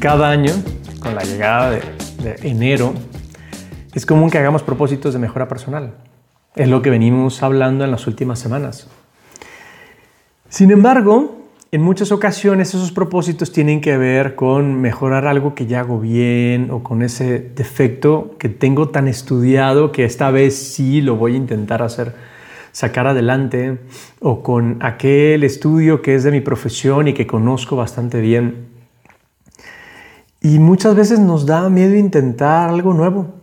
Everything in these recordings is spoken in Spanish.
Cada año, con la llegada de, enero, es común que hagamos propósitos de mejora personal. Es lo que venimos hablando en las últimas semanas. Sin embargo, en muchas ocasiones esos propósitos tienen que ver con mejorar algo que ya hago bien o con ese defecto que tengo tan estudiado que esta vez sí lo voy a intentar hacer sacar adelante o con aquel estudio que es de mi profesión y que conozco bastante bien. Y muchas veces nos da miedo intentar algo nuevo.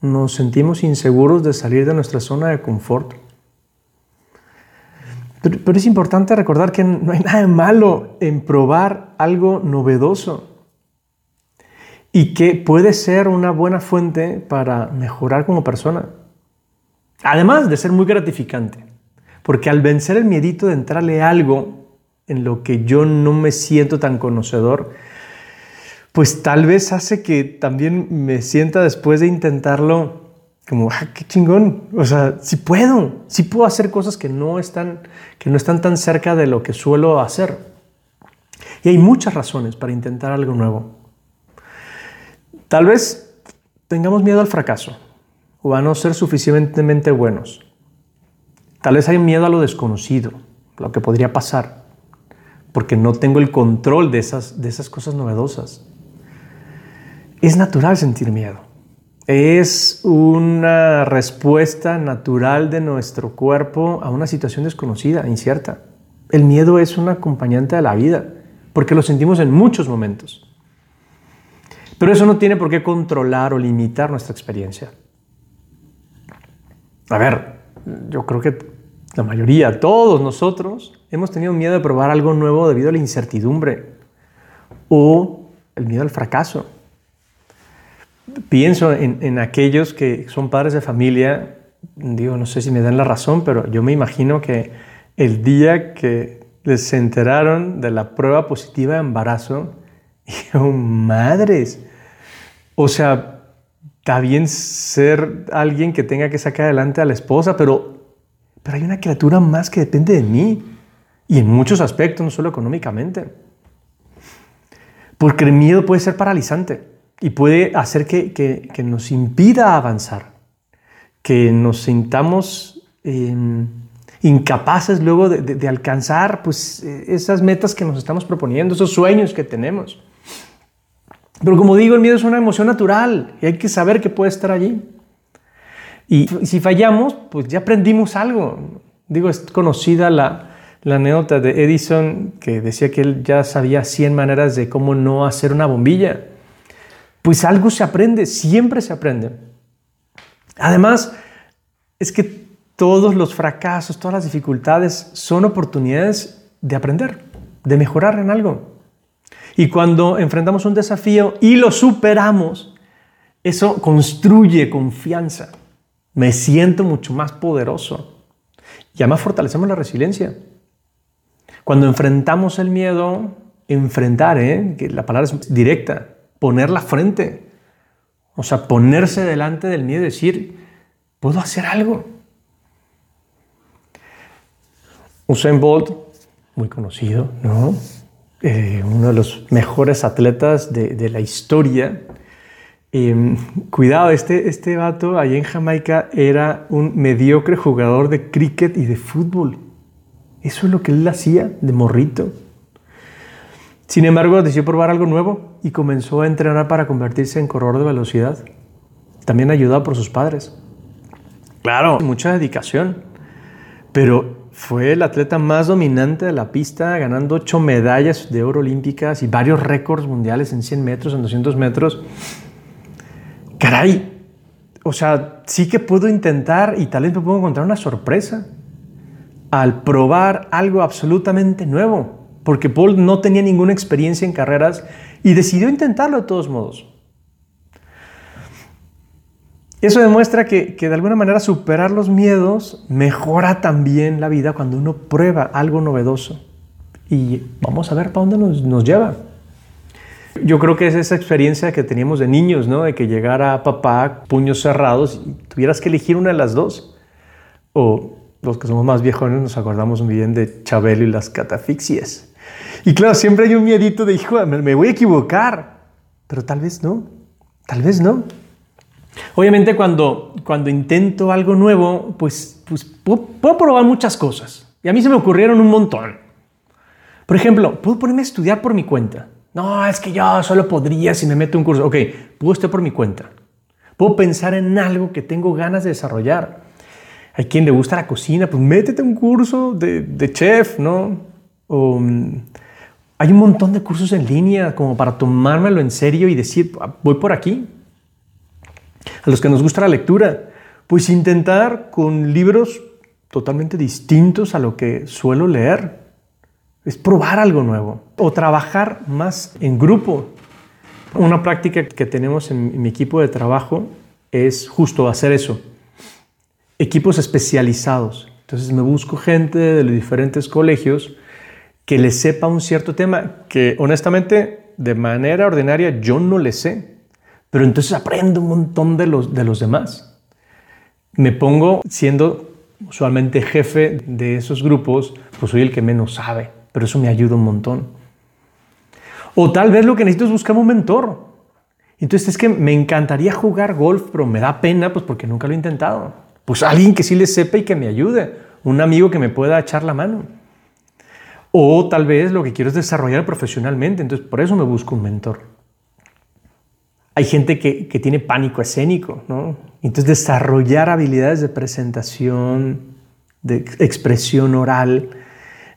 Nos sentimos inseguros de salir de nuestra zona de confort. Pero, es importante recordar que no hay nada malo en probar algo novedoso y que puede ser una buena fuente para mejorar como persona. Además de ser muy gratificante, porque al vencer el miedito de entrarle algo en lo que yo no me siento tan conocedor, pues tal vez hace que también me sienta después de intentarlo como, ah, qué chingón, o sea, si puedo, si puedo hacer cosas que no están, que no están tan cerca de lo que suelo hacer. Y hay muchas razones para intentar algo nuevo. Tal vez tengamos miedo al fracaso o a no ser suficientemente buenos. Tal vez hay miedo a lo desconocido, lo que podría pasar, porque no tengo el control de esas, de esas cosas novedosas. Es natural sentir miedo. Es una respuesta natural de nuestro cuerpo a una situación desconocida, incierta. El miedo es un acompañante de la vida, porque lo sentimos en muchos momentos. Pero eso no tiene por qué controlar o limitar nuestra experiencia. A ver, yo creo que la mayoría, todos nosotros, hemos tenido miedo de probar algo nuevo debido a la incertidumbre o el miedo al fracaso pienso en, aquellos que son padres de familia, digo, no sé si me dan la razón, pero yo me imagino que el día que les enteraron de la prueba positiva de embarazo, dijeron, madres, o sea, está bien ser alguien que tenga que sacar adelante a la esposa, pero, pero hay una criatura más que depende de mí, y en muchos aspectos, no solo económicamente. Porque el miedo puede ser paralizante y puede hacer que, nos impida avanzar, que nos sintamos em, incapaces luego de, alcanzar pues, esas metas que nos estamos proponiendo, esos sueños que tenemos. Pero como digo, el miedo es una emoción natural y hay que saber que puede estar allí. Y si fallamos, pues ya aprendimos algo. Digo, es conocida la, la anécdota de Edison que decía que él ya sabía 100 maneras de cómo no hacer una bombilla pues algo se aprende, siempre se aprende. Además, es que todos los fracasos, todas las dificultades son oportunidades de aprender, de mejorar en algo. Y cuando enfrentamos un desafío y lo superamos, eso construye confianza. Me siento mucho más poderoso. Y además fortalecemos la resiliencia. Cuando enfrentamos el miedo, enfrentar, ¿eh? que la palabra es directa, poner la frente. O sea, ponerse delante del miedo y decir, puedo hacer algo. Usain Bolt, muy conocido, ¿no? Eh, uno de los mejores atletas de, la historia. Em, cuidado, este, este vato allá en Jamaica era un mediocre jugador de cricket y de fútbol. Eso es lo que él hacía de morrito. Sin embargo, decidió probar algo nuevo y comenzó a entrenar para convertirse en corredor de velocidad. También ayudado por sus padres. Claro, mucha dedicación, pero fue el atleta más dominante de la pista, ganando ocho medallas de oro olímpicas y varios récords mundiales en 100 metros, en 200 metros. Caray, o sea, sí que puedo intentar y tal vez me puedo encontrar una sorpresa al probar algo absolutamente nuevo porque Paul no tenía ninguna experiencia en carreras y decidió intentarlo de todos modos. Eso demuestra que, de alguna manera superar los miedos mejora también la vida cuando uno prueba algo novedoso. Y vamos a ver para dónde nos, lleva. Yo creo que es esa experiencia que teníamos de niños, ¿no? De que llegara papá, puños cerrados, y tuvieras que elegir una de las dos. O los que somos más viejones nos acordamos bien de Chabelo y las catafixias Y claro, siempre hay un miedito de, hijo, me voy a equivocar. Pero tal vez no, tal vez no. Obviamente cuando, cuando intento algo nuevo, pues, pues puedo, puedo probar muchas cosas. Y a mí se me ocurrieron un montón. Por ejemplo, puedo ponerme a estudiar por mi cuenta. No, es que yo solo podría si me meto un curso. Ok, puedo estudiar por mi cuenta. Puedo pensar en algo que tengo ganas de desarrollar. Hay quien le gusta la cocina, pues métete un curso de, de chef, ¿no? Mm, hay un montón de cursos en línea como para tomármelo en serio y decir, ah, voy por aquí. A los que nos gusta la lectura, pues intentar con libros totalmente distintos a lo que suelo leer. Es probar algo nuevo o trabajar más en grupo. Una práctica que tenemos en mi equipo de trabajo es justo hacer eso. Equipos especializados. Entonces me busco gente de los diferentes colegios que le sepa un cierto tema que honestamente de manera ordinaria yo no le sé, pero entonces aprendo un montón de los, de los demás. Me pongo siendo usualmente jefe de esos grupos, pues soy el que menos sabe, pero eso me ayuda un montón. O tal vez lo que necesito es buscar un mentor. Entonces es que me encantaría jugar golf, pero me da pena pues porque nunca lo he intentado. Pues alguien que sí le sepa y que me ayude, un amigo que me pueda echar la mano. O tal vez lo que quiero es desarrollar profesionalmente, entonces por eso me busco un mentor. Hay gente que, que tiene pánico escénico, ¿no? Entonces desarrollar habilidades de presentación, de expresión oral,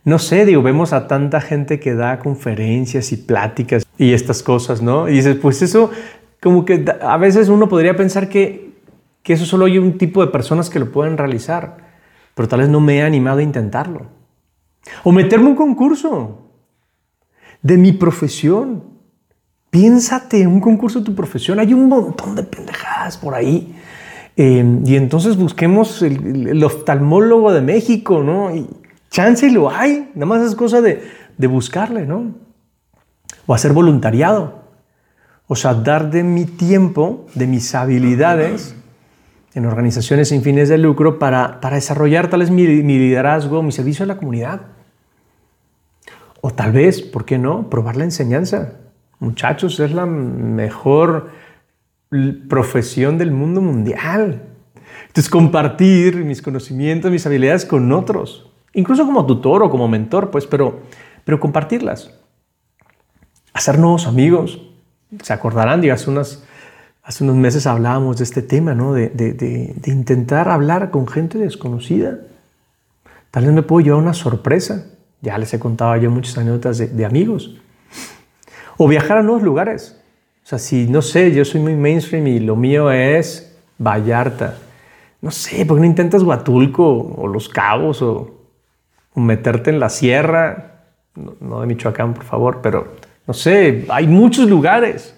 no sé, digo, vemos a tanta gente que da conferencias y pláticas y estas cosas, ¿no? Y dices, pues eso, como que a veces uno podría pensar que, que eso solo hay un tipo de personas que lo pueden realizar, pero tal vez no me he animado a intentarlo. O meterme un concurso de mi profesión. Piénsate un concurso de tu profesión. Hay un montón de pendejadas por ahí. Eh, y entonces busquemos el, oftalmólogo de México, ¿no? Y chance lo hay. Nada más es cosa de, de buscarle, ¿no? O hacer voluntariado. O sea, dar de mi tiempo, de mis habilidades en organizaciones sin fines de lucro para, para desarrollar tal vez mi, mi, liderazgo, mi servicio a la comunidad. O tal vez, ¿por qué no? Probar la enseñanza. Muchachos, es la mejor profesión del mundo mundial. Entonces, compartir mis conocimientos, mis habilidades con otros, incluso como tutor o como mentor, pues, pero, pero compartirlas. Hacer nuevos amigos. Se acordarán, digas, hace unas Hace unos meses hablábamos de este tema, ¿no? De, intentar hablar con gente desconocida. Tal vez me puedo llevar una sorpresa. Ya les he contado yo muchas anécdotas de, amigos. O viajar a nuevos lugares. O sea, si, no sé, yo soy muy mainstream y lo mío es Vallarta. No sé, ¿por qué no intentas Huatulco o Los Cabos o, meterte en la sierra? no de Michoacán, por favor, pero no sé, hay muchos lugares.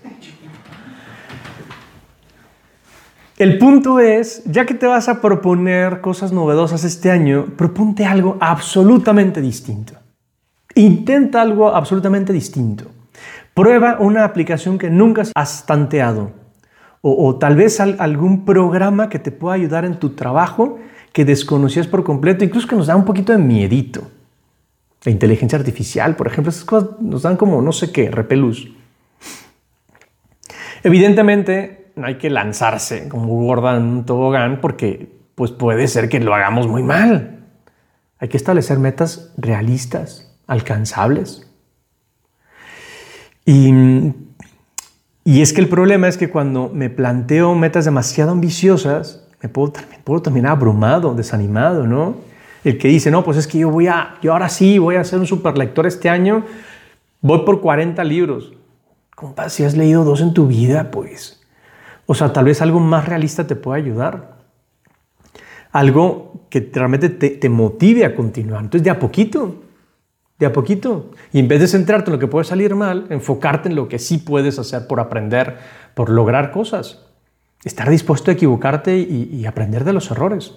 El punto es, ya que te vas a proponer cosas novedosas este año, proponte algo absolutamente distinto. Intenta algo absolutamente distinto. Prueba una aplicación que nunca has tanteado. O, tal vez algún programa que te pueda ayudar en tu trabajo que desconocías por completo, incluso que nos da un poquito de miedito. La inteligencia artificial, por ejemplo, esas cosas nos dan como no sé qué, repelús. Evidentemente, no hay que lanzarse como gorda en un tobogán porque pues puede ser que lo hagamos muy mal. Hay que establecer metas realistas, alcanzables. Y, y es que el problema es que cuando me planteo metas demasiado ambiciosas, me puedo, puedo terminar abrumado, desanimado, ¿no? El que dice, no, pues es que yo voy a, yo ahora sí voy a ser un superlector este año, voy por 40 libros. Compa, si has leído dos en tu vida, pues o sea, tal vez algo más realista te pueda ayudar. Algo que realmente te, motive a continuar. Entonces, de a poquito, de a poquito. Y en vez de centrarte en lo que puede salir mal, enfocarte en lo que sí puedes hacer por aprender, por lograr cosas. Estar dispuesto a equivocarte y, aprender de los errores.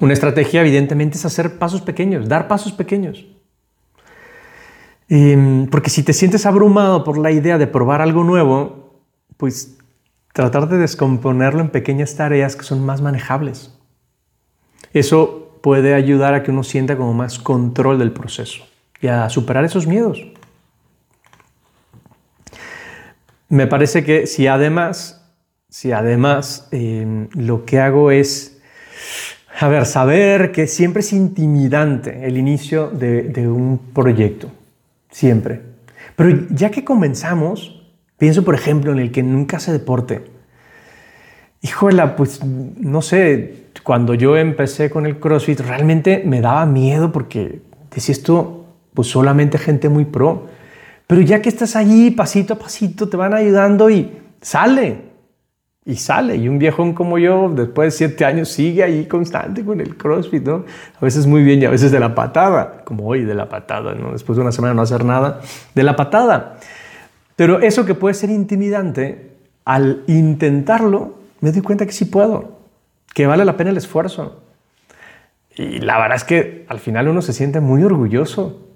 Una estrategia, evidentemente, es hacer pasos pequeños, dar pasos pequeños. Em, porque si te sientes abrumado por la idea de probar algo nuevo, pues tratar de descomponerlo en pequeñas tareas que son más manejables. Eso puede ayudar a que uno sienta como más control del proceso. y a superar esos miedos. Me parece que si además, si además em, lo que hago es, a ver, saber que siempre es intimidante el inicio de, de un proyecto, siempre. Pero ya que comenzamos, pienso por ejemplo en el que nunca hace deporte. Híjole, pues no sé, cuando yo empecé con el CrossFit realmente me daba miedo porque decía esto, pues solamente gente muy pro. Pero ya que estás allí, pasito a pasito, te van ayudando y sale. Y sale. Y un viejón como yo, después de siete años, sigue ahí constante con el CrossFit, ¿no? A veces muy bien y a veces de la patada, como hoy de la patada, ¿no? Después de una semana no hacer nada, de la patada. Pero eso que puede ser intimidante, al intentarlo, me doy cuenta que sí puedo, que vale la pena el esfuerzo. Y la verdad es que al final uno se siente muy orgulloso,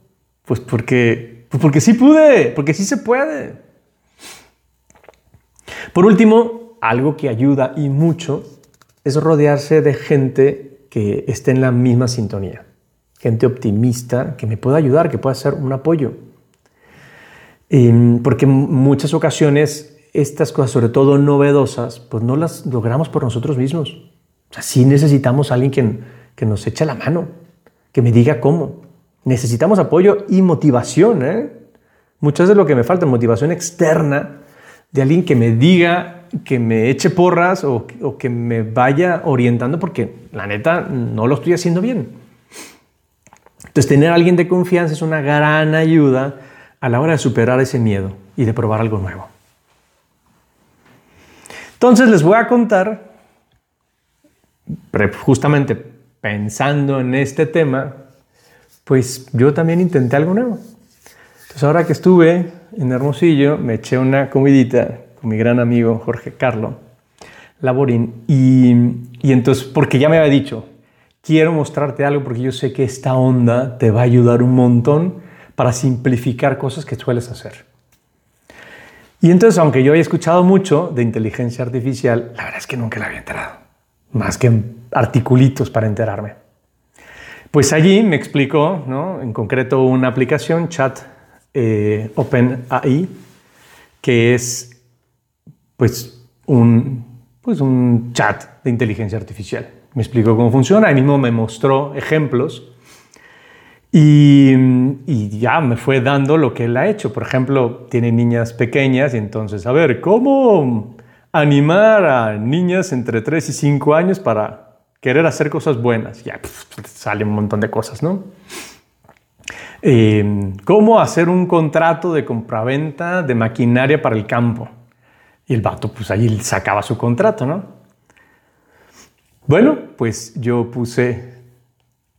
pues porque, pues porque sí pude, porque sí se puede. Por último, algo que ayuda y mucho es rodearse de gente que esté en la misma sintonía, gente optimista que me pueda ayudar, que pueda ser un apoyo. Em, porque muchas ocasiones estas cosas, sobre todo novedosas, pues no las logramos por nosotros mismos. O necesitamos alguien que, que nos eche la mano, que me diga cómo. Necesitamos apoyo y motivación. ¿eh? Muchas de lo que me falta, motivación externa, de alguien que me diga, que me eche porras o, o que me vaya orientando, porque la neta no lo estoy haciendo bien. Entonces, tener a alguien de confianza es una gran ayuda a la hora de superar ese miedo y de probar algo nuevo. Entonces les voy a contar, justamente pensando en este tema, pues yo también intenté algo nuevo. Entonces ahora que estuve en Hermosillo, me eché una comidita con mi gran amigo Jorge Carlo Laborín y, y entonces, porque ya me había dicho, quiero mostrarte algo porque yo sé que esta onda te va a ayudar un montón para simplificar cosas que sueles hacer. Y entonces, aunque yo haya escuchado mucho de inteligencia artificial, la verdad es que nunca la había enterado, más que articulitos para enterarme. Pues allí me explicó, ¿no? en concreto, una aplicación, Chat eh, OpenAI, que es pues un, pues un chat de inteligencia artificial. Me explicó cómo funciona, ahí mismo me mostró ejemplos y, ya me fue dando lo que él ha hecho. Por ejemplo, tiene niñas pequeñas y entonces, a ver, ¿cómo animar a niñas entre 3 y 5 años para querer hacer cosas buenas? Ya sale un montón de cosas, ¿no? Eh, ¿Cómo hacer un contrato de compraventa de maquinaria para el campo? Y el vato, pues ahí sacaba su contrato, ¿no? Bueno, pues yo puse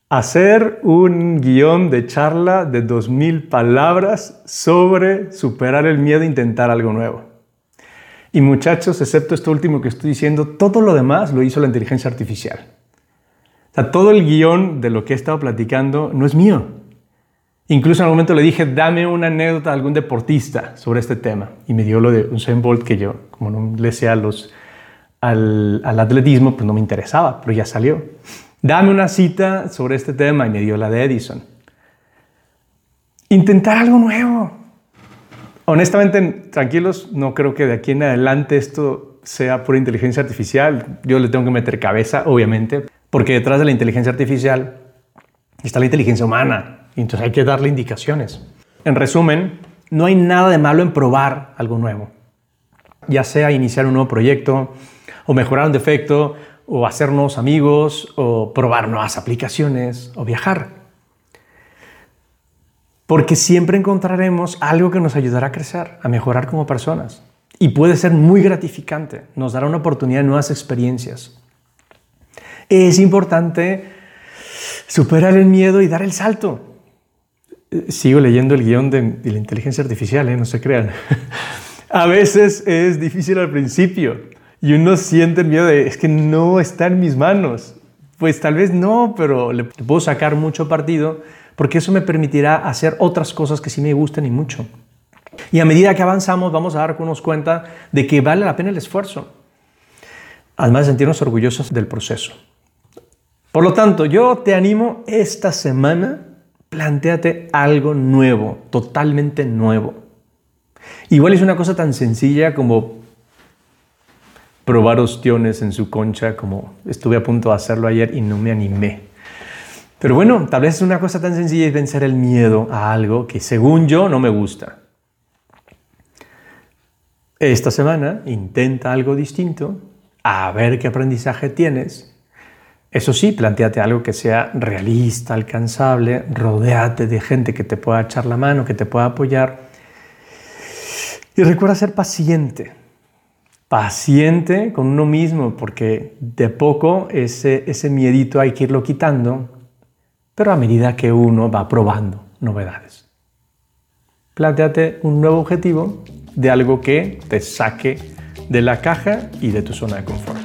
hacer un guion de charla de 2.000 palabras sobre superar el miedo e intentar algo nuevo. Y muchachos, excepto esto último que estoy diciendo, todo lo demás lo hizo la inteligencia artificial. O sea, todo el guion de lo que he estado platicando no es mío. Incluso en algún momento le dije, dame una anécdota de algún deportista sobre este tema. Y me dio lo de Usain Bolt, que yo, como no le sé los, al, al atletismo, pues no me interesaba, pero ya salió. Dame una cita sobre este tema y me dio la de Edison. Intentar algo nuevo. Honestamente, tranquilos, no creo que de aquí en adelante esto sea por inteligencia artificial. Yo le tengo que meter cabeza, obviamente, porque detrás de la inteligencia artificial está la inteligencia humana. Y entonces hay que darle indicaciones. En resumen, no hay nada de malo en probar algo nuevo. Ya sea iniciar un nuevo proyecto, o mejorar un defecto, o hacernos amigos, o probar nuevas aplicaciones, o viajar. Porque siempre encontraremos algo que nos ayudará a crecer, a mejorar como personas. Y puede ser muy gratificante, nos dará una oportunidad de nuevas experiencias. Es importante superar el miedo y dar el salto. Sigo leyendo el guion de, la inteligencia artificial, ¿eh? no se crean. a veces es difícil al principio, y uno siente el miedo de, es que no está en mis manos. Pues tal vez no, pero le puedo sacar mucho partido porque eso me permitirá hacer otras cosas que sí me gustan y mucho. Y a medida que avanzamos vamos a darnos cuenta de que vale la pena el esfuerzo. Además de sentirnos orgullosos del proceso. Por lo tanto, yo te animo esta semana Plantéate algo nuevo, totalmente nuevo. Igual es una cosa tan sencilla como probar ostiones en su concha, como estuve a punto de hacerlo ayer y no me animé. Pero bueno, tal vez es una cosa tan sencilla es vencer el miedo a algo que según yo no me gusta. Esta semana intenta algo distinto, a ver qué aprendizaje tienes. Eso sí, planteate algo que sea realista, alcanzable, rodeate de gente que te pueda echar la mano, que te pueda apoyar. Y recuerda ser paciente paciente con uno mismo, porque de poco ese, ese miedito hay que irlo quitando, pero a medida que uno va probando novedades. Planteate un nuevo objetivo de algo que te saque de la caja y de tu zona de confort.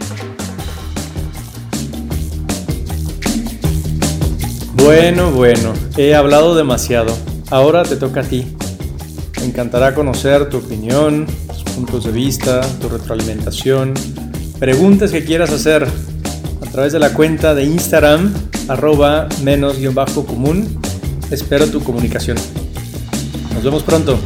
Bueno, bueno, he hablado demasiado. Ahora te toca a ti. Me encantará conocer tu opinión, puntos de vista, tu retroalimentación, preguntas que quieras hacer a través de la cuenta de Instagram, arroba menos-común. Espero tu comunicación. Nos vemos pronto.